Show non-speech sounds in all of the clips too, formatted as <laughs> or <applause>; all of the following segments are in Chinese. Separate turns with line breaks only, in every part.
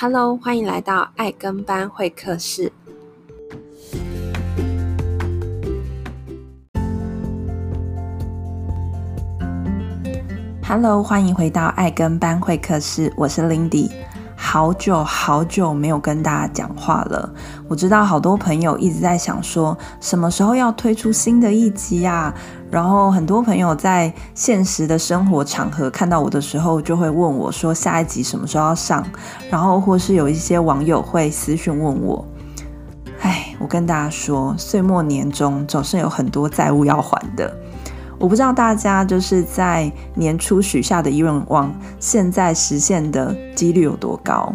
Hello，欢迎来到爱跟班会客室。Hello，欢迎回到爱跟班会客室，我是 Lindy。好久好久没有跟大家讲话了，我知道好多朋友一直在想说，什么时候要推出新的一集啊？然后很多朋友在现实的生活场合看到我的时候，就会问我说下一集什么时候要上，然后或是有一些网友会私讯问我。哎，我跟大家说，岁末年终总是有很多债务要还的。我不知道大家就是在年初许下的愿望，现在实现的几率有多高？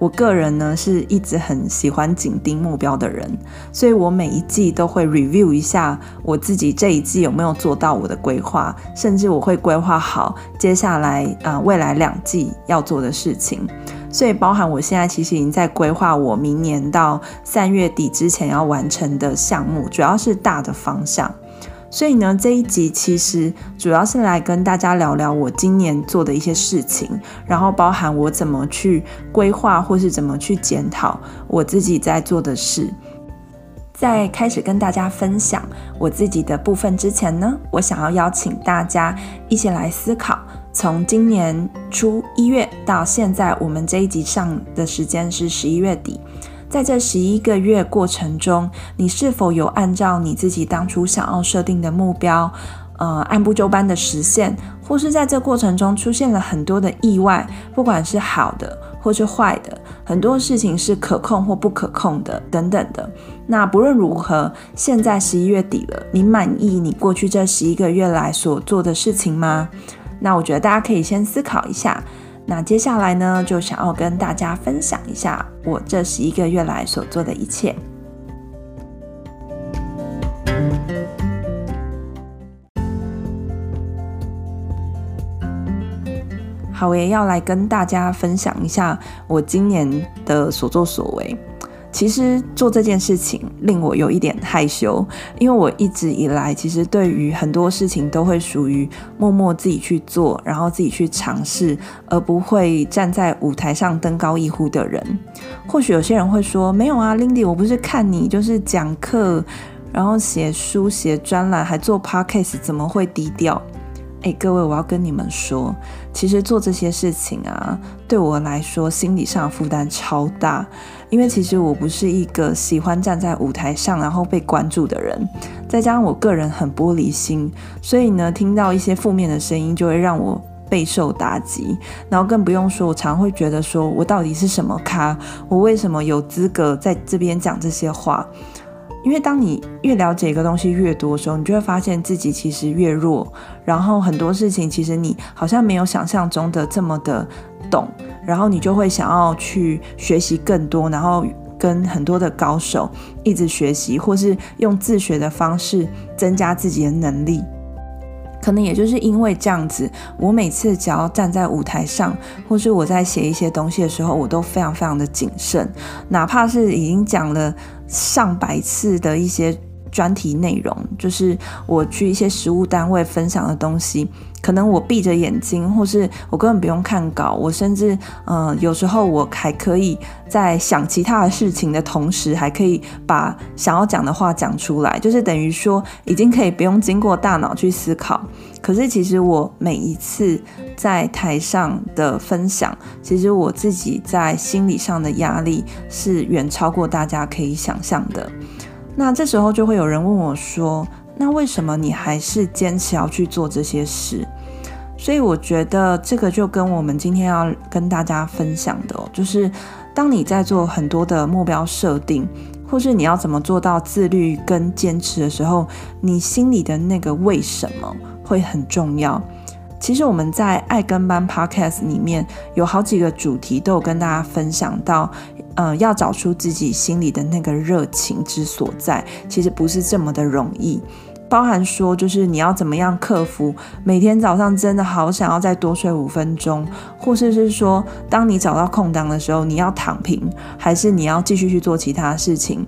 我个人呢是一直很喜欢紧盯目标的人，所以我每一季都会 review 一下我自己这一季有没有做到我的规划，甚至我会规划好接下来啊、呃、未来两季要做的事情。所以包含我现在其实已经在规划我明年到三月底之前要完成的项目，主要是大的方向。所以呢，这一集其实主要是来跟大家聊聊我今年做的一些事情，然后包含我怎么去规划，或是怎么去检讨我自己在做的事。在开始跟大家分享我自己的部分之前呢，我想要邀请大家一起来思考，从今年初一月到现在，我们这一集上的时间是十一月底。在这十一个月过程中，你是否有按照你自己当初想要设定的目标，呃，按部就班的实现，或是在这过程中出现了很多的意外，不管是好的或是坏的，很多事情是可控或不可控的等等的。那不论如何，现在十一月底了，你满意你过去这十一个月来所做的事情吗？那我觉得大家可以先思考一下。那接下来呢，就想要跟大家分享一下我这十一个月来所做的一切。好，我也要来跟大家分享一下我今年的所作所为。其实做这件事情令我有一点害羞，因为我一直以来其实对于很多事情都会属于默默自己去做，然后自己去尝试，而不会站在舞台上登高一呼的人。或许有些人会说：“没有啊，Lindy，我不是看你就是讲课，然后写书、写专栏，还做 Podcast，怎么会低调？”哎，各位，我要跟你们说，其实做这些事情啊，对我来说心理上的负担超大。因为其实我不是一个喜欢站在舞台上然后被关注的人，再加上我个人很玻璃心，所以呢，听到一些负面的声音就会让我备受打击。然后更不用说，我常会觉得说，我到底是什么咖？我为什么有资格在这边讲这些话？因为当你越了解一个东西越多的时候，你就会发现自己其实越弱，然后很多事情其实你好像没有想象中的这么的懂，然后你就会想要去学习更多，然后跟很多的高手一直学习，或是用自学的方式增加自己的能力。可能也就是因为这样子，我每次只要站在舞台上，或是我在写一些东西的时候，我都非常非常的谨慎，哪怕是已经讲了上百次的一些专题内容，就是我去一些实务单位分享的东西，可能我闭着眼睛，或是我根本不用看稿，我甚至呃有时候我还可以在想其他的事情的同时，还可以把想要讲的话讲出来，就是等于说已经可以不用经过大脑去思考。可是其实我每一次在台上的分享，其实我自己在心理上的压力是远超过大家可以想象的。那这时候就会有人问我说：“那为什么你还是坚持要去做这些事？”所以我觉得这个就跟我们今天要跟大家分享的，就是当你在做很多的目标设定，或是你要怎么做到自律跟坚持的时候，你心里的那个为什么会很重要。其实我们在爱跟班 Podcast 里面有好几个主题都有跟大家分享到。呃，要找出自己心里的那个热情之所在，其实不是这么的容易。包含说，就是你要怎么样克服每天早上真的好想要再多睡五分钟，或是是说，当你找到空档的时候，你要躺平，还是你要继续去做其他事情？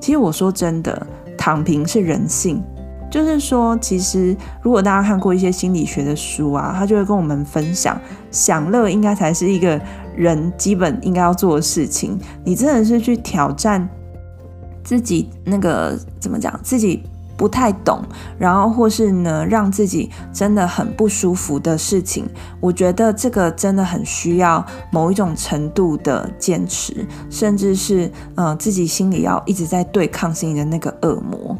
其实我说真的，躺平是人性，就是说，其实如果大家看过一些心理学的书啊，他就会跟我们分享，享乐应该才是一个人基本应该要做的事情。你真的是去挑战自己那个怎么讲，自己不太懂，然后或是呢，让自己真的很不舒服的事情，我觉得这个真的很需要某一种程度的坚持，甚至是嗯自己心里要一直在对抗心里的那个恶魔。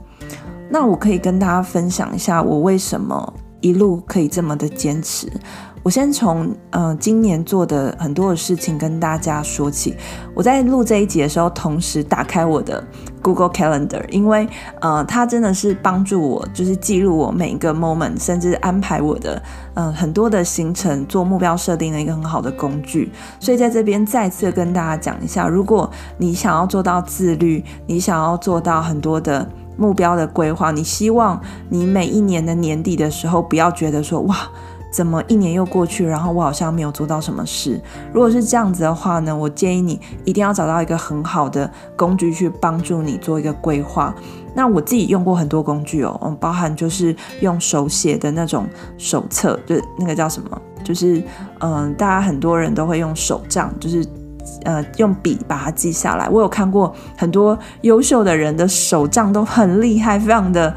那我可以跟大家分享一下，我为什么一路可以这么的坚持。我先从嗯、今年做的很多的事情跟大家说起。我在录这一集的时候，同时打开我的 Google Calendar，因为呃它真的是帮助我，就是记录我每一个 moment，甚至安排我的嗯、很多的行程，做目标设定的一个很好的工具。所以在这边再次跟大家讲一下，如果你想要做到自律，你想要做到很多的。目标的规划，你希望你每一年的年底的时候，不要觉得说哇，怎么一年又过去，然后我好像没有做到什么事。如果是这样子的话呢，我建议你一定要找到一个很好的工具去帮助你做一个规划。那我自己用过很多工具哦，嗯，包含就是用手写的那种手册，就那个叫什么，就是嗯，大家很多人都会用手账，就是。呃，用笔把它记下来。我有看过很多优秀的人的手账都很厉害，非常的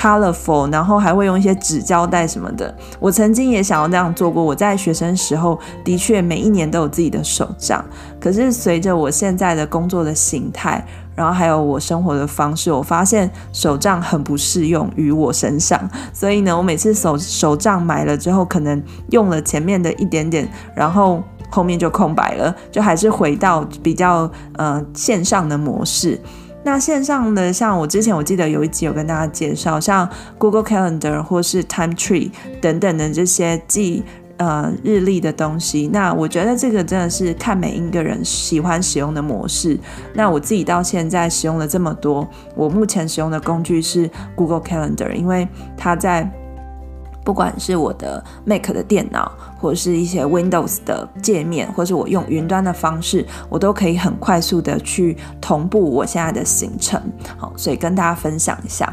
colorful，然后还会用一些纸胶带什么的。我曾经也想要那样做过。我在学生时候的确每一年都有自己的手账，可是随着我现在的工作的形态，然后还有我生活的方式，我发现手账很不适用于我身上。所以呢，我每次手手账买了之后，可能用了前面的一点点，然后。后面就空白了，就还是回到比较呃线上的模式。那线上的，像我之前我记得有一集有跟大家介绍，像 Google Calendar 或是 Time Tree 等等的这些记呃日历的东西。那我觉得这个真的是看每一个人喜欢使用的模式。那我自己到现在使用了这么多，我目前使用的工具是 Google Calendar，因为它在。不管是我的 Mac 的电脑，或者是一些 Windows 的界面，或是我用云端的方式，我都可以很快速的去同步我现在的行程。好，所以跟大家分享一下。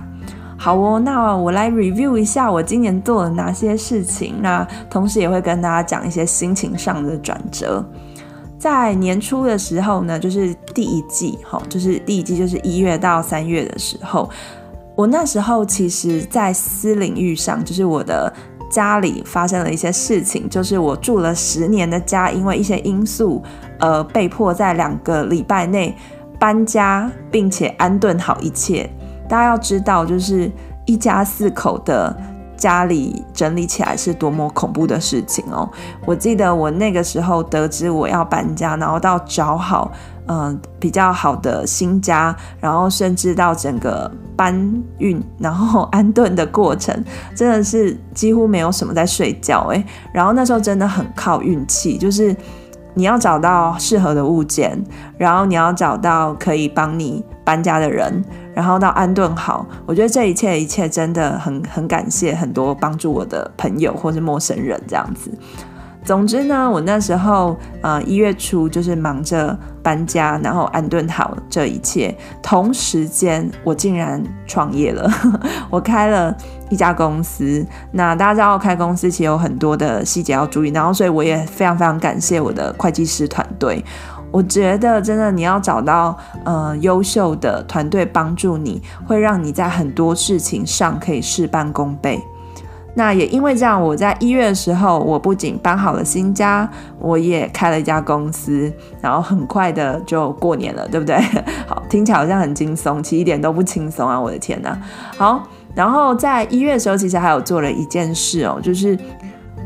好哦，那我来 review 一下我今年做了哪些事情。那同时也会跟大家讲一些心情上的转折。在年初的时候呢，就是第一季，好，就是第一季就是一月到三月的时候。我那时候其实，在私领域上，就是我的家里发生了一些事情，就是我住了十年的家，因为一些因素，呃，被迫在两个礼拜内搬家，并且安顿好一切。大家要知道，就是一家四口的家里整理起来是多么恐怖的事情哦。我记得我那个时候得知我要搬家，然后到找好。嗯、比较好的新家，然后甚至到整个搬运，然后 <laughs> 安顿的过程，真的是几乎没有什么在睡觉诶，然后那时候真的很靠运气，就是你要找到适合的物件，然后你要找到可以帮你搬家的人，然后到安顿好。我觉得这一切一切真的很很感谢很多帮助我的朋友或是陌生人这样子。总之呢，我那时候呃一月初就是忙着搬家，然后安顿好这一切。同时间，我竟然创业了，我开了一家公司。那大家知道，开公司其实有很多的细节要注意，然后所以我也非常非常感谢我的会计师团队。我觉得真的，你要找到呃优秀的团队帮助你，会让你在很多事情上可以事半功倍。那也因为这样，我在一月的时候，我不仅搬好了新家，我也开了一家公司，然后很快的就过年了，对不对？<laughs> 好，听起来好像很轻松，其实一点都不轻松啊！我的天哪！好，然后在一月的时候，其实还有做了一件事哦，就是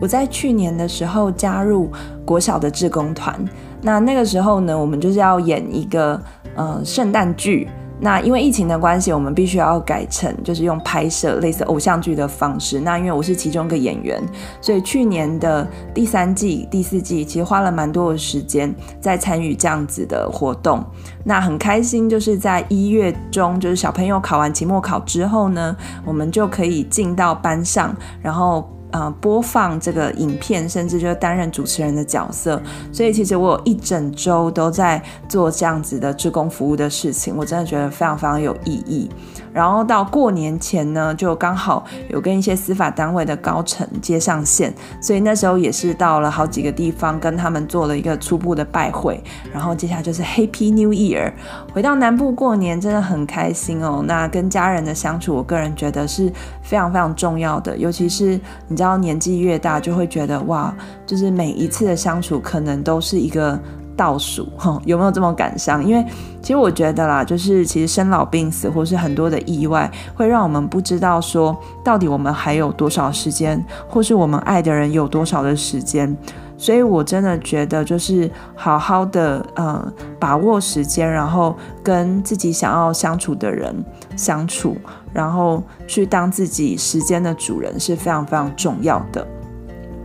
我在去年的时候加入国小的志工团，那那个时候呢，我们就是要演一个呃圣诞剧。那因为疫情的关系，我们必须要改成就是用拍摄类似偶像剧的方式。那因为我是其中一个演员，所以去年的第三季、第四季其实花了蛮多的时间在参与这样子的活动。那很开心，就是在一月中，就是小朋友考完期末考之后呢，我们就可以进到班上，然后。呃，播放这个影片，甚至就是担任主持人的角色，所以其实我有一整周都在做这样子的志工服务的事情，我真的觉得非常非常有意义。然后到过年前呢，就刚好有跟一些司法单位的高层接上线，所以那时候也是到了好几个地方跟他们做了一个初步的拜会。然后接下来就是 Happy New Year，回到南部过年真的很开心哦。那跟家人的相处，我个人觉得是非常非常重要的，尤其是你知道年纪越大，就会觉得哇，就是每一次的相处可能都是一个。倒数 <laughs> 哈，有没有这么感伤？因为其实我觉得啦，就是其实生老病死或是很多的意外，会让我们不知道说到底我们还有多少时间，或是我们爱的人有多少的时间。所以我真的觉得，就是好好的呃把握时间，然后跟自己想要相处的人相处，然后去当自己时间的主人，是非常非常重要的。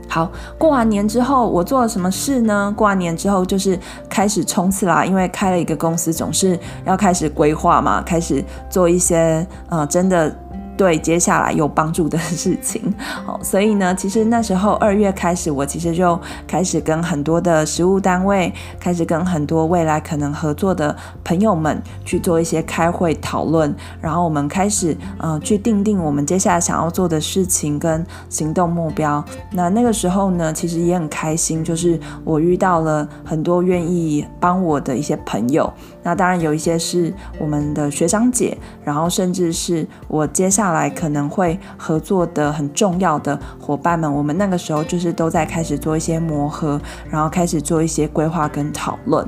好，过完年之后，我做了什么事呢？过完年之后就是开始冲刺啦，因为开了一个公司，总是要开始规划嘛，开始做一些呃，真的。对接下来有帮助的事情，<laughs> 好，所以呢，其实那时候二月开始，我其实就开始跟很多的实务单位，开始跟很多未来可能合作的朋友们去做一些开会讨论，然后我们开始呃去定定我们接下来想要做的事情跟行动目标。那那个时候呢，其实也很开心，就是我遇到了很多愿意帮我的一些朋友。那当然有一些是我们的学长姐，然后甚至是我接下来。可能会合作的很重要的伙伴们，我们那个时候就是都在开始做一些磨合，然后开始做一些规划跟讨论。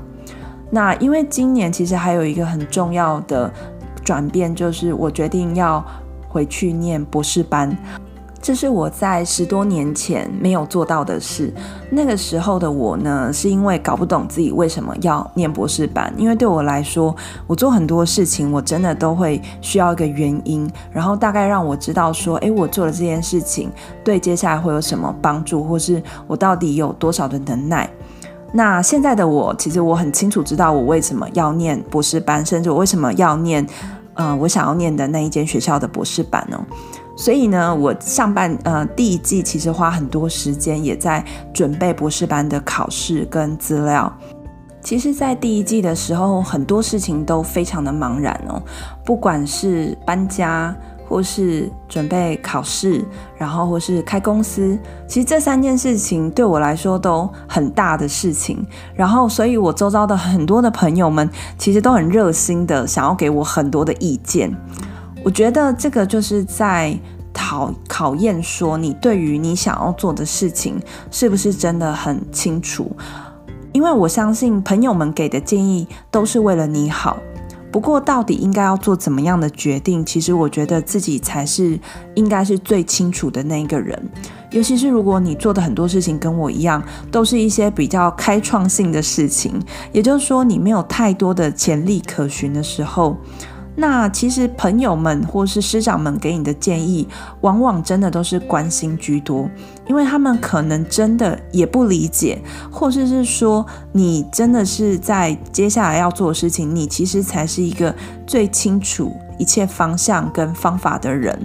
那因为今年其实还有一个很重要的转变，就是我决定要回去念博士班。这是我在十多年前没有做到的事。那个时候的我呢，是因为搞不懂自己为什么要念博士班。因为对我来说，我做很多事情，我真的都会需要一个原因，然后大概让我知道说，诶，我做了这件事情，对接下来会有什么帮助，或是我到底有多少的能耐。那现在的我，其实我很清楚知道我为什么要念博士班，甚至我为什么要念，呃，我想要念的那一间学校的博士班呢？所以呢，我上半呃第一季其实花很多时间也在准备博士班的考试跟资料。其实，在第一季的时候，很多事情都非常的茫然哦，不管是搬家，或是准备考试，然后或是开公司，其实这三件事情对我来说都很大的事情。然后，所以我周遭的很多的朋友们，其实都很热心的想要给我很多的意见。我觉得这个就是在考考验，说你对于你想要做的事情是不是真的很清楚。因为我相信朋友们给的建议都是为了你好，不过到底应该要做怎么样的决定，其实我觉得自己才是应该是最清楚的那一个人。尤其是如果你做的很多事情跟我一样，都是一些比较开创性的事情，也就是说你没有太多的潜力可循的时候。那其实朋友们或是师长们给你的建议，往往真的都是关心居多，因为他们可能真的也不理解，或者是说你真的是在接下来要做的事情，你其实才是一个最清楚一切方向跟方法的人。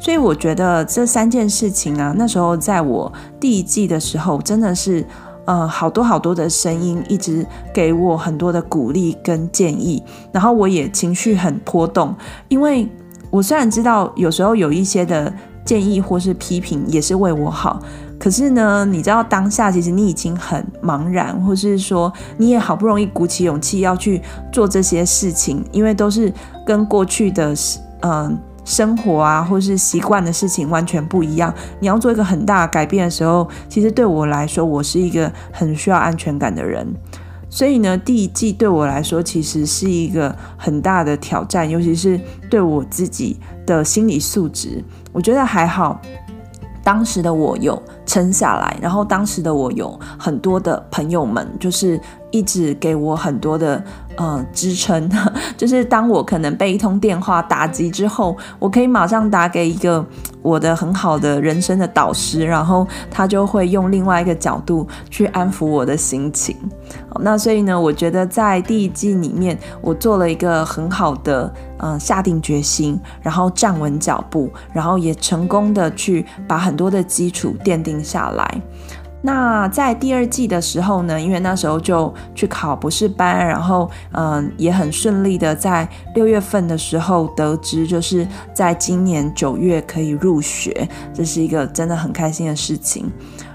所以我觉得这三件事情啊，那时候在我第一季的时候，真的是。呃，好多好多的声音一直给我很多的鼓励跟建议，然后我也情绪很波动，因为我虽然知道有时候有一些的建议或是批评也是为我好，可是呢，你知道当下其实你已经很茫然，或是说你也好不容易鼓起勇气要去做这些事情，因为都是跟过去的嗯。生活啊，或是习惯的事情完全不一样。你要做一个很大改变的时候，其实对我来说，我是一个很需要安全感的人。所以呢，第一季对我来说，其实是一个很大的挑战，尤其是对我自己的心理素质。我觉得还好，当时的我有撑下来，然后当时的我有很多的朋友们，就是一直给我很多的呃支撑，<laughs> 就是当我可能被一通电话打击之后，我可以马上打给一个我的很好的人生的导师，然后他就会用另外一个角度去安抚我的心情。那所以呢，我觉得在第一季里面，我做了一个很好的嗯、下定决心，然后站稳脚步，然后也成功的去把很多的基础奠定下来。那在第二季的时候呢，因为那时候就去考博士班，然后嗯，也很顺利的在六月份的时候得知，就是在今年九月可以入学，这是一个真的很开心的事情。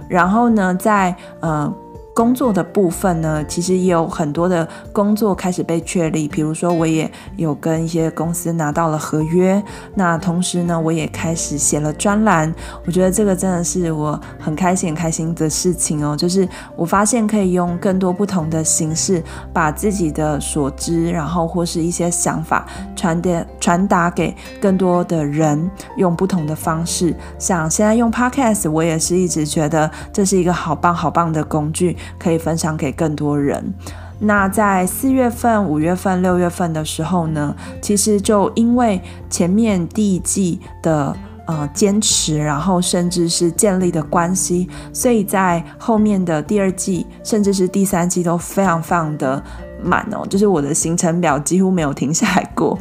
然后呢，在嗯。工作的部分呢，其实也有很多的工作开始被确立。比如说，我也有跟一些公司拿到了合约。那同时呢，我也开始写了专栏。我觉得这个真的是我很开心、很开心的事情哦。就是我发现可以用更多不同的形式，把自己的所知，然后或是一些想法传递传达给更多的人，用不同的方式。像现在用 Podcast，我也是一直觉得这是一个好棒、好棒的工具。可以分享给更多人。那在四月份、五月份、六月份的时候呢，其实就因为前面第一季的呃坚持，然后甚至是建立的关系，所以在后面的第二季，甚至是第三季都非常非常的满哦，就是我的行程表几乎没有停下来过。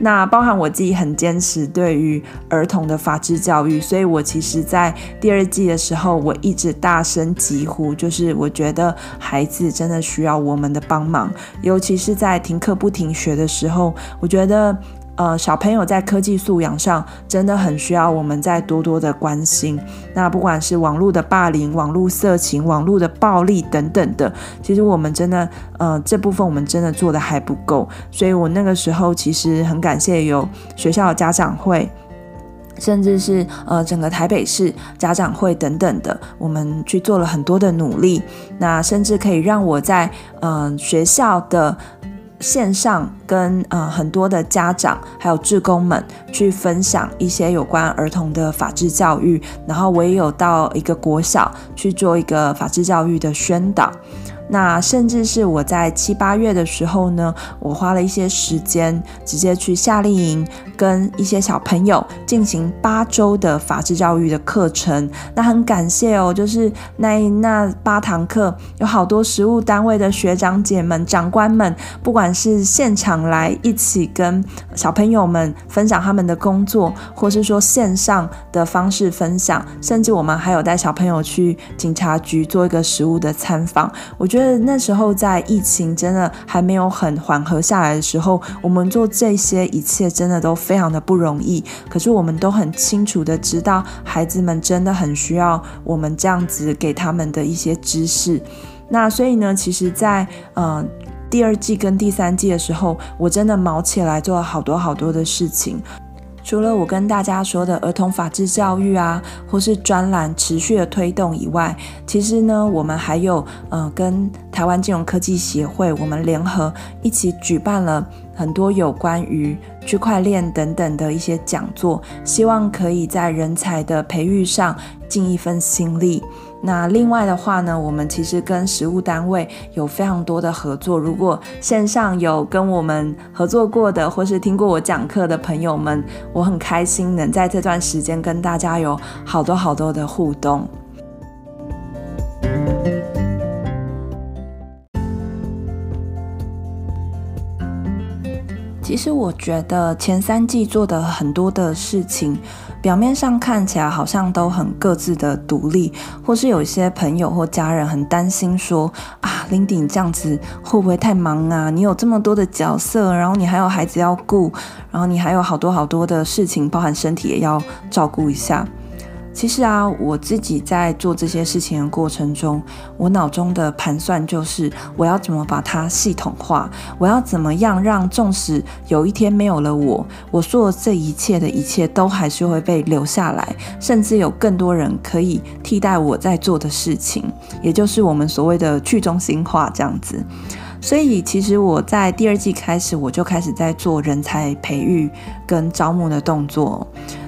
那包含我自己很坚持对于儿童的法治教育，所以我其实，在第二季的时候，我一直大声疾呼，就是我觉得孩子真的需要我们的帮忙，尤其是在停课不停学的时候，我觉得。呃，小朋友在科技素养上真的很需要我们再多多的关心。那不管是网络的霸凌、网络色情、网络的暴力等等的，其实我们真的，呃，这部分我们真的做得还不够。所以我那个时候其实很感谢有学校的家长会，甚至是呃整个台北市家长会等等的，我们去做了很多的努力。那甚至可以让我在嗯、学校的。线上跟呃很多的家长还有志工们去分享一些有关儿童的法治教育，然后我也有到一个国小去做一个法治教育的宣导。那甚至是我在七八月的时候呢，我花了一些时间，直接去夏令营跟一些小朋友进行八周的法治教育的课程。那很感谢哦，就是那那八堂课，有好多实务单位的学长姐们、长官们，不管是现场来一起跟小朋友们分享他们的工作，或是说线上的方式分享，甚至我们还有带小朋友去警察局做一个实务的参访，我觉得。那时候在疫情真的还没有很缓和下来的时候，我们做这些一切真的都非常的不容易。可是我们都很清楚的知道，孩子们真的很需要我们这样子给他们的一些知识。那所以呢，其实在，在呃第二季跟第三季的时候，我真的卯起来做了好多好多的事情。除了我跟大家说的儿童法治教育啊，或是专栏持续的推动以外，其实呢，我们还有呃跟台湾金融科技协会，我们联合一起举办了很多有关于区块链等等的一些讲座，希望可以在人才的培育上尽一份心力。那另外的话呢，我们其实跟实务单位有非常多的合作。如果线上有跟我们合作过的，或是听过我讲课的朋友们，我很开心能在这段时间跟大家有好多好多的互动。其实我觉得前三季做的很多的事情。表面上看起来好像都很各自的独立，或是有一些朋友或家人很担心说啊，Lindy 这样子会不会太忙啊？你有这么多的角色，然后你还有孩子要顾，然后你还有好多好多的事情，包含身体也要照顾一下。其实啊，我自己在做这些事情的过程中，我脑中的盘算就是，我要怎么把它系统化？我要怎么样让，纵使有一天没有了我，我做这一切的一切都还是会被留下来，甚至有更多人可以替代我在做的事情，也就是我们所谓的去中心化这样子。所以，其实我在第二季开始，我就开始在做人才培育跟招募的动作。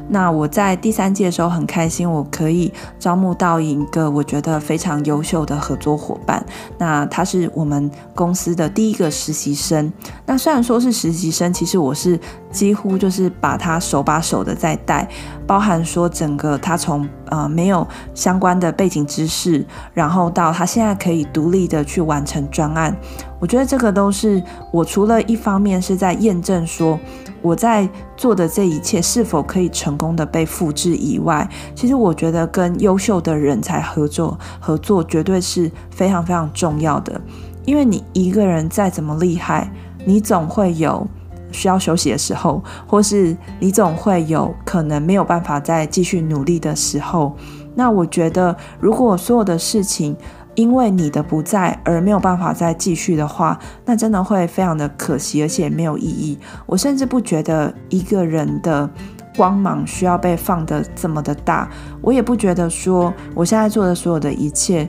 那我在第三届的时候很开心，我可以招募到一个我觉得非常优秀的合作伙伴。那他是我们公司的第一个实习生。那虽然说是实习生，其实我是几乎就是把他手把手的在带，包含说整个他从呃没有相关的背景知识，然后到他现在可以独立的去完成专案。我觉得这个都是我除了一方面是在验证说我在做的这一切是否可以成功的被复制以外，其实我觉得跟优秀的人才合作，合作绝对是非常非常重要的。因为你一个人再怎么厉害，你总会有需要休息的时候，或是你总会有可能没有办法再继续努力的时候。那我觉得，如果所有的事情，因为你的不在而没有办法再继续的话，那真的会非常的可惜，而且没有意义。我甚至不觉得一个人的光芒需要被放得这么的大，我也不觉得说我现在做的所有的一切，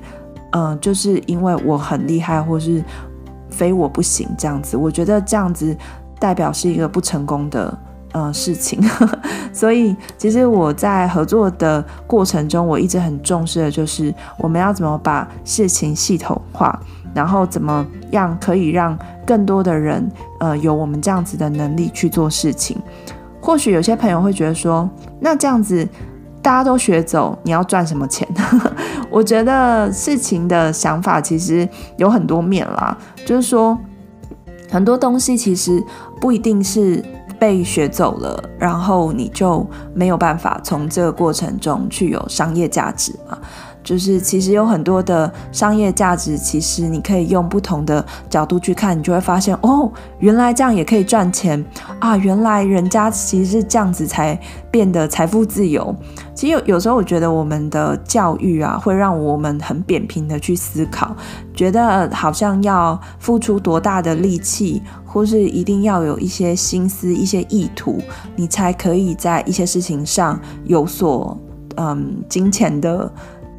嗯、就是因为我很厉害，或是非我不行这样子。我觉得这样子代表是一个不成功的。呃，事情，<laughs> 所以其实我在合作的过程中，我一直很重视的就是我们要怎么把事情系统化，然后怎么样可以让更多的人呃有我们这样子的能力去做事情。或许有些朋友会觉得说，那这样子大家都学走，你要赚什么钱？<laughs> 我觉得事情的想法其实有很多面啦，就是说很多东西其实不一定是。被学走了，然后你就没有办法从这个过程中去有商业价值嘛。就是其实有很多的商业价值，其实你可以用不同的角度去看，你就会发现哦，原来这样也可以赚钱啊！原来人家其实是这样子才变得财富自由。其实有有时候我觉得我们的教育啊，会让我们很扁平的去思考，觉得好像要付出多大的力气，或是一定要有一些心思、一些意图，你才可以在一些事情上有所嗯金钱的。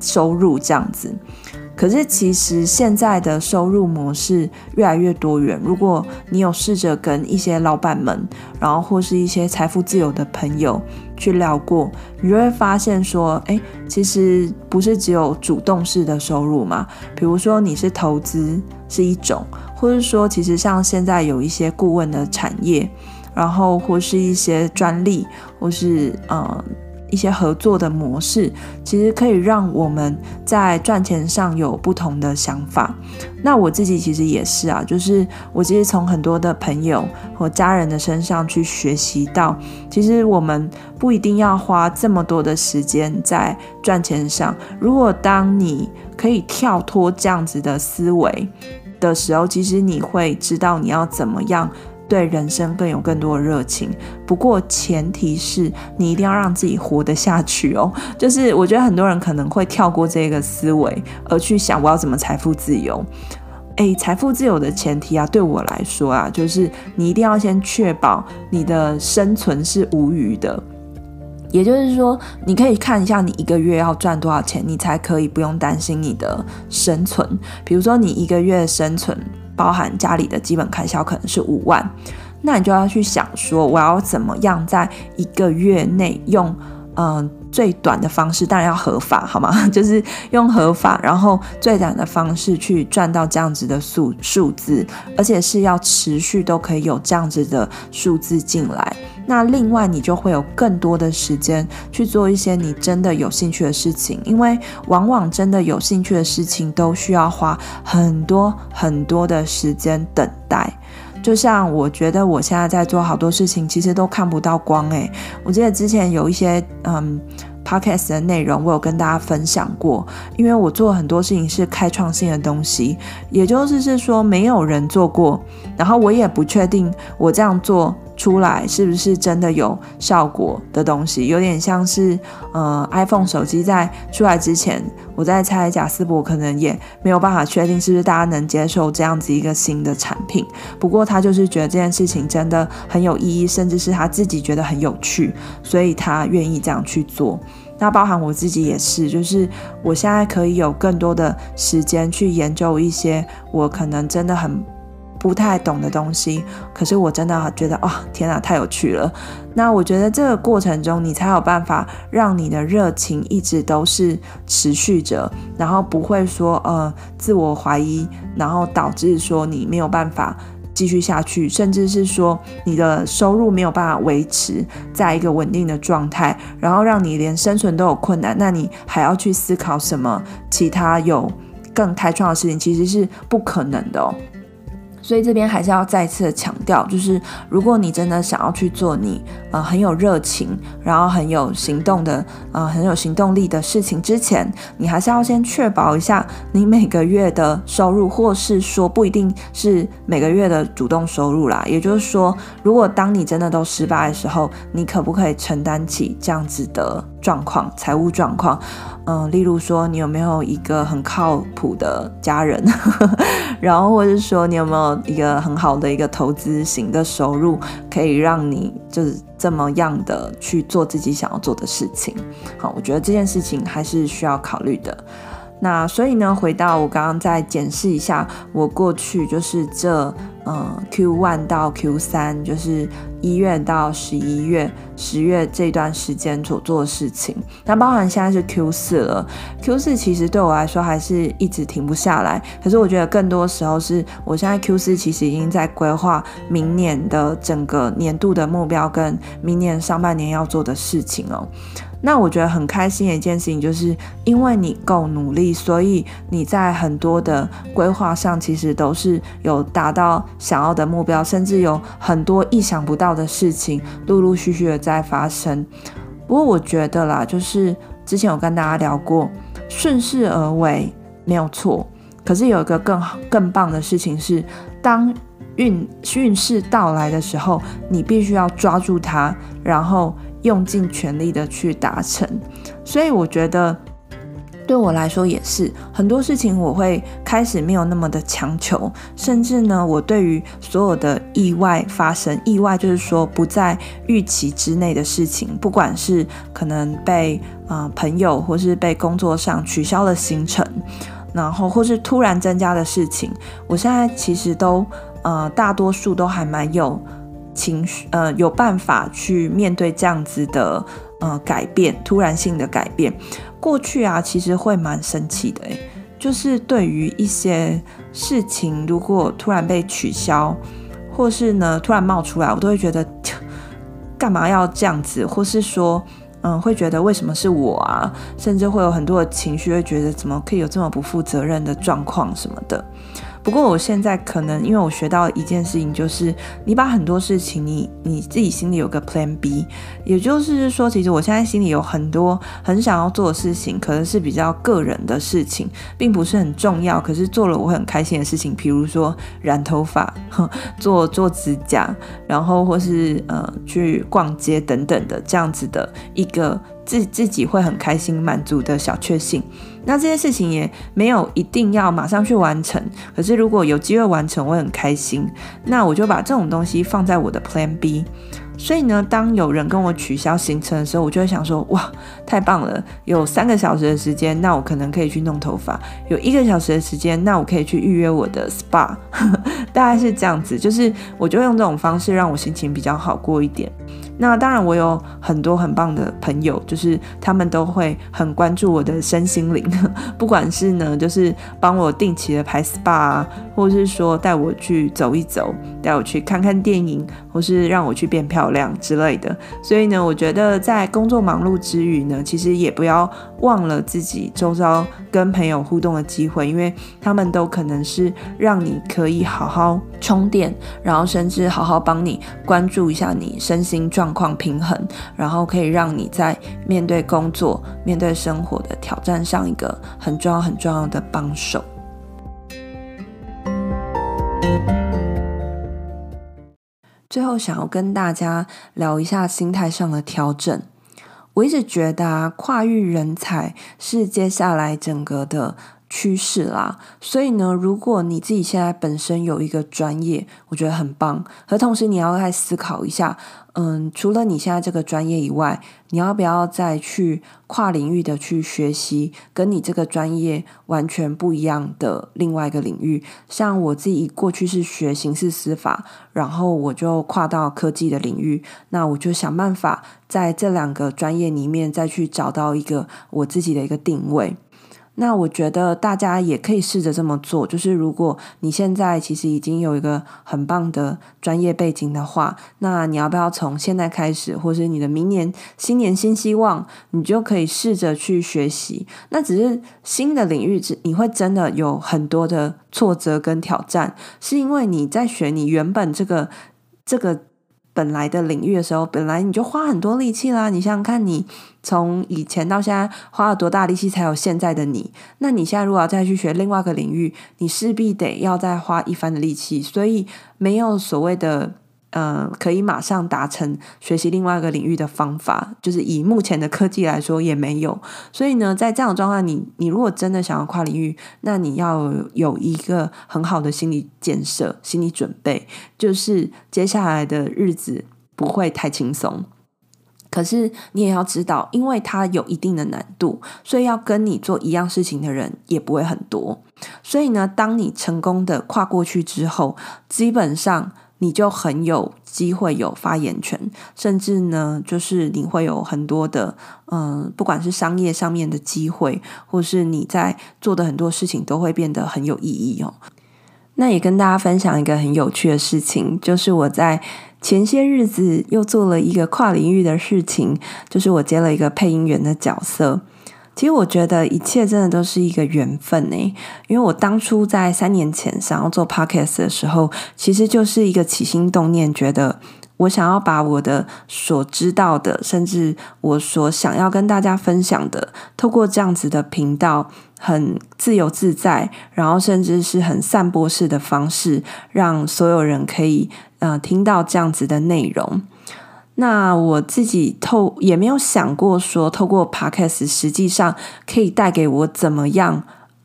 收入这样子，可是其实现在的收入模式越来越多元。如果你有试着跟一些老板们，然后或是一些财富自由的朋友去聊过，你就会发现说，哎，其实不是只有主动式的收入嘛。比如说你是投资是一种，或是说其实像现在有一些顾问的产业，然后或是一些专利，或是嗯。一些合作的模式，其实可以让我们在赚钱上有不同的想法。那我自己其实也是啊，就是我其实从很多的朋友和家人的身上去学习到，其实我们不一定要花这么多的时间在赚钱上。如果当你可以跳脱这样子的思维的时候，其实你会知道你要怎么样。对人生更有更多的热情，不过前提是你一定要让自己活得下去哦。就是我觉得很多人可能会跳过这个思维，而去想我要怎么财富自由。诶，财富自由的前提啊，对我来说啊，就是你一定要先确保你的生存是无虞的。也就是说，你可以看一下你一个月要赚多少钱，你才可以不用担心你的生存。比如说，你一个月生存。包含家里的基本开销可能是五万，那你就要去想说，我要怎么样在一个月内用嗯、最短的方式，当然要合法好吗？<laughs> 就是用合法，然后最短的方式去赚到这样子的数数字，而且是要持续都可以有这样子的数字进来。那另外，你就会有更多的时间去做一些你真的有兴趣的事情，因为往往真的有兴趣的事情都需要花很多很多的时间等待。就像我觉得我现在在做好多事情，其实都看不到光诶。我记得之前有一些嗯 podcast 的内容，我有跟大家分享过，因为我做很多事情是开创性的东西，也就是是说没有人做过，然后我也不确定我这样做。出来是不是真的有效果的东西？有点像是，呃，iPhone 手机在出来之前，我在猜贾斯伯可能也没有办法确定是不是大家能接受这样子一个新的产品。不过他就是觉得这件事情真的很有意义，甚至是他自己觉得很有趣，所以他愿意这样去做。那包含我自己也是，就是我现在可以有更多的时间去研究一些我可能真的很。不太懂的东西，可是我真的觉得，哇、天哪，太有趣了。那我觉得这个过程中，你才有办法让你的热情一直都是持续着，然后不会说呃自我怀疑，然后导致说你没有办法继续下去，甚至是说你的收入没有办法维持在一个稳定的状态，然后让你连生存都有困难，那你还要去思考什么其他有更开创的事情，其实是不可能的哦。所以这边还是要再次的强调，就是如果你真的想要去做你呃很有热情，然后很有行动的呃很有行动力的事情之前，你还是要先确保一下你每个月的收入，或是说不一定是每个月的主动收入啦。也就是说，如果当你真的都失败的时候，你可不可以承担起这样子的状况，财务状况？嗯，例如说，你有没有一个很靠谱的家人？<laughs> 然后，或者是说，你有没有一个很好的一个投资型的收入，可以让你就是怎么样的去做自己想要做的事情？好，我觉得这件事情还是需要考虑的。那所以呢，回到我刚刚再检视一下，我过去就是这。嗯，Q one 到 Q 三就是一月到十一月、十月这段时间所做的事情。那包含现在是 Q 四了，Q 四其实对我来说还是一直停不下来。可是我觉得更多时候是我现在 Q 四其实已经在规划明年的整个年度的目标跟明年上半年要做的事情哦。那我觉得很开心的一件事情，就是因为你够努力，所以你在很多的规划上其实都是有达到想要的目标，甚至有很多意想不到的事情陆陆续续的在发生。不过我觉得啦，就是之前有跟大家聊过，顺势而为没有错，可是有一个更好、更棒的事情是，当运运势到来的时候，你必须要抓住它，然后。用尽全力的去达成，所以我觉得对我来说也是很多事情，我会开始没有那么的强求，甚至呢，我对于所有的意外发生，意外就是说不在预期之内的事情，不管是可能被呃朋友或是被工作上取消了行程，然后或是突然增加的事情，我现在其实都呃大多数都还蛮有。情绪呃，有办法去面对这样子的呃改变，突然性的改变。过去啊，其实会蛮生气的，就是对于一些事情，如果突然被取消，或是呢突然冒出来，我都会觉得干嘛要这样子，或是说嗯，会觉得为什么是我啊，甚至会有很多的情绪，会觉得怎么可以有这么不负责任的状况什么的。不过我现在可能因为我学到一件事情，就是你把很多事情你，你自己心里有个 Plan B，也就是说，其实我现在心里有很多很想要做的事情，可能是比较个人的事情，并不是很重要，可是做了我很开心的事情，比如说染头发、<laughs> 做做指甲，然后或是呃去逛街等等的这样子的一个自自己会很开心满足的小确幸。那这些事情也没有一定要马上去完成，可是如果有机会完成，我很开心。那我就把这种东西放在我的 Plan B。所以呢，当有人跟我取消行程的时候，我就会想说：哇，太棒了！有三个小时的时间，那我可能可以去弄头发；有一个小时的时间，那我可以去预约我的 SPA。<laughs> 大概是这样子，就是我就用这种方式让我心情比较好过一点。那当然，我有很多很棒的朋友，就是他们都会很关注我的身心灵，<laughs> 不管是呢，就是帮我定期的排 SPA 啊，或者是说带我去走一走，带我去看看电影，或是让我去变漂亮之类的。所以呢，我觉得在工作忙碌之余呢，其实也不要忘了自己周遭跟朋友互动的机会，因为他们都可能是让你可以好好充电，然后甚至好好帮你关注一下你身心状况平衡，然后可以让你在面对工作、面对生活的挑战上一个很重要、很重要的帮手。最后，想要跟大家聊一下心态上的调整。我一直觉得啊，跨域人才是接下来整个的趋势啦，所以呢，如果你自己现在本身有一个专业，我觉得很棒。和同时，你要再思考一下，嗯，除了你现在这个专业以外，你要不要再去跨领域的去学习，跟你这个专业完全不一样的另外一个领域？像我自己过去是学刑事司法，然后我就跨到科技的领域，那我就想办法在这两个专业里面再去找到一个我自己的一个定位。那我觉得大家也可以试着这么做，就是如果你现在其实已经有一个很棒的专业背景的话，那你要不要从现在开始，或是你的明年新年新希望，你就可以试着去学习。那只是新的领域，你会真的有很多的挫折跟挑战，是因为你在学你原本这个这个。本来的领域的时候，本来你就花很多力气啦。你想想看，你从以前到现在花了多大力气才有现在的你？那你现在如果要再去学另外一个领域，你势必得要再花一番的力气。所以没有所谓的。嗯，可以马上达成学习另外一个领域的方法，就是以目前的科技来说也没有。所以呢，在这样的状况，你你如果真的想要跨领域，那你要有一个很好的心理建设、心理准备，就是接下来的日子不会太轻松。可是你也要知道，因为它有一定的难度，所以要跟你做一样事情的人也不会很多。所以呢，当你成功的跨过去之后，基本上。你就很有机会有发言权，甚至呢，就是你会有很多的，嗯、不管是商业上面的机会，或是你在做的很多事情都会变得很有意义哦。那也跟大家分享一个很有趣的事情，就是我在前些日子又做了一个跨领域的事情，就是我接了一个配音员的角色。其实我觉得一切真的都是一个缘分呢，因为我当初在三年前想要做 podcast 的时候，其实就是一个起心动念，觉得我想要把我的所知道的，甚至我所想要跟大家分享的，透过这样子的频道，很自由自在，然后甚至是很散播式的方式，让所有人可以呃听到这样子的内容。那我自己透也没有想过说，透过 Podcast 实际上可以带给我怎么样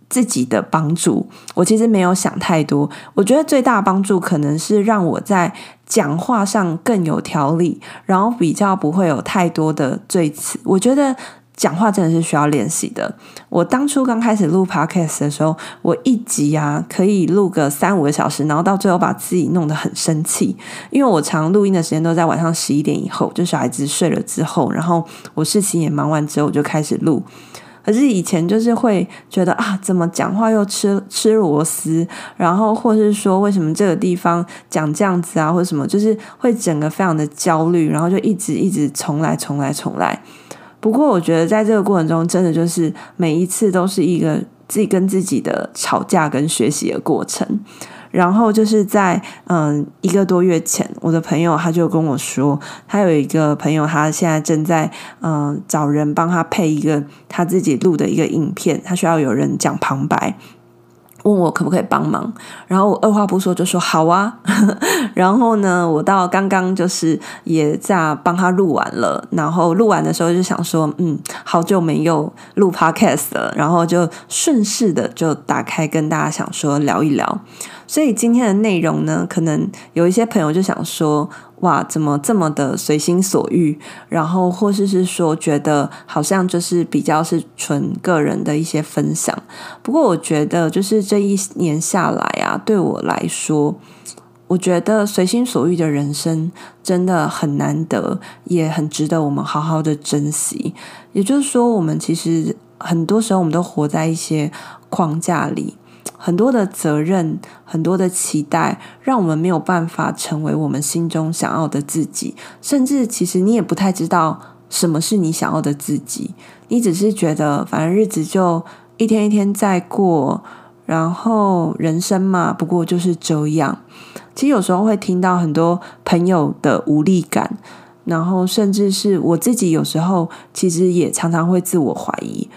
自己的帮助。我其实没有想太多。我觉得最大帮助可能是让我在讲话上更有条理，然后比较不会有太多的罪词。我觉得。讲话真的是需要练习的。我当初刚开始录 podcast 的时候，我一集啊可以录个三五个小时，然后到最后把自己弄得很生气，因为我常录音的时间都在晚上十一点以后，就小孩子睡了之后，然后我事情也忙完之后我就开始录。可是以前就是会觉得啊，怎么讲话又吃吃螺丝，然后或是说为什么这个地方讲这样子啊，或什么，就是会整个非常的焦虑，然后就一直一直重来重来重来。不过，我觉得在这个过程中，真的就是每一次都是一个自己跟自己的吵架跟学习的过程。然后就是在嗯一个多月前，我的朋友他就跟我说，他有一个朋友，他现在正在嗯找人帮他配一个他自己录的一个影片，他需要有人讲旁白。问我可不可以帮忙，然后我二话不说就说好啊。<laughs> 然后呢，我到刚刚就是也在帮他录完了，然后录完的时候就想说，嗯，好久没有录 podcast 了，然后就顺势的就打开跟大家想说聊一聊。所以今天的内容呢，可能有一些朋友就想说。哇，怎么这么的随心所欲？然后或是是说，觉得好像就是比较是纯个人的一些分享。不过我觉得，就是这一年下来啊，对我来说，我觉得随心所欲的人生真的很难得，也很值得我们好好的珍惜。也就是说，我们其实很多时候我们都活在一些框架里。很多的责任，很多的期待，让我们没有办法成为我们心中想要的自己。甚至，其实你也不太知道什么是你想要的自己。你只是觉得，反正日子就一天一天在过，然后人生嘛，不过就是这样。其实有时候会听到很多朋友的无力感，然后甚至是我自己，有时候其实也常常会自我怀疑。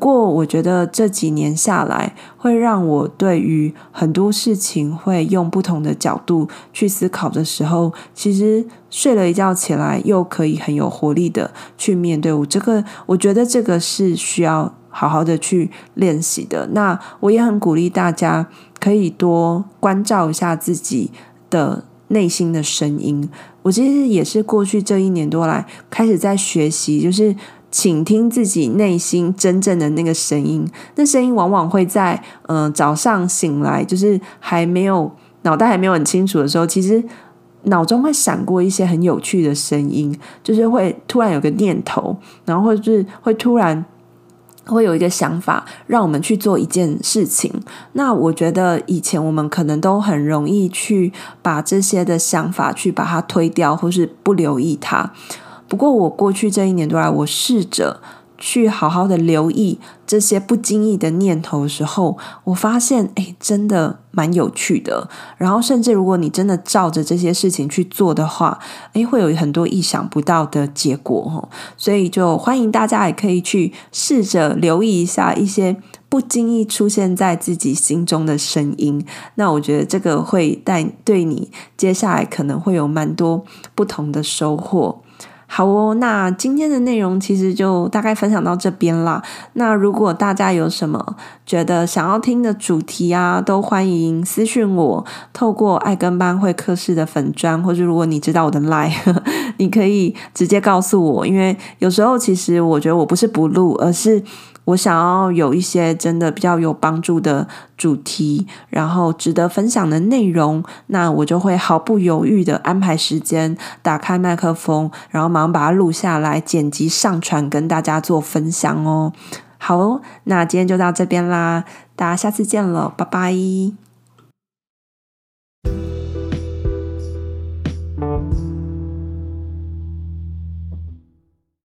过，我觉得这几年下来，会让我对于很多事情会用不同的角度去思考的时候，其实睡了一觉起来，又可以很有活力的去面对。我这个，我觉得这个是需要好好的去练习的。那我也很鼓励大家可以多关照一下自己的内心的声音。我其实也是过去这一年多来开始在学习，就是倾听自己内心真正的那个声音。那声音往往会在嗯、早上醒来，就是还没有脑袋还没有很清楚的时候，其实。脑中会闪过一些很有趣的声音，就是会突然有个念头，然后或者是会突然会有一个想法，让我们去做一件事情。那我觉得以前我们可能都很容易去把这些的想法去把它推掉，或是不留意它。不过我过去这一年多来，我试着。去好好的留意这些不经意的念头的时候，我发现，哎，真的蛮有趣的。然后，甚至如果你真的照着这些事情去做的话，哎，会有很多意想不到的结果哦。所以，就欢迎大家也可以去试着留意一下一些不经意出现在自己心中的声音。那我觉得这个会带对你接下来可能会有蛮多不同的收获。好哦，那今天的内容其实就大概分享到这边啦。那如果大家有什么觉得想要听的主题啊，都欢迎私讯我，透过爱跟班会客室的粉砖，或者如果你知道我的 line，<laughs> 你可以直接告诉我，因为有时候其实我觉得我不是不录，而是。我想要有一些真的比较有帮助的主题，然后值得分享的内容，那我就会毫不犹豫的安排时间，打开麦克风，然后马上把它录下来，剪辑、上传，跟大家做分享哦。好，那今天就到这边啦，大家下次见了，拜拜。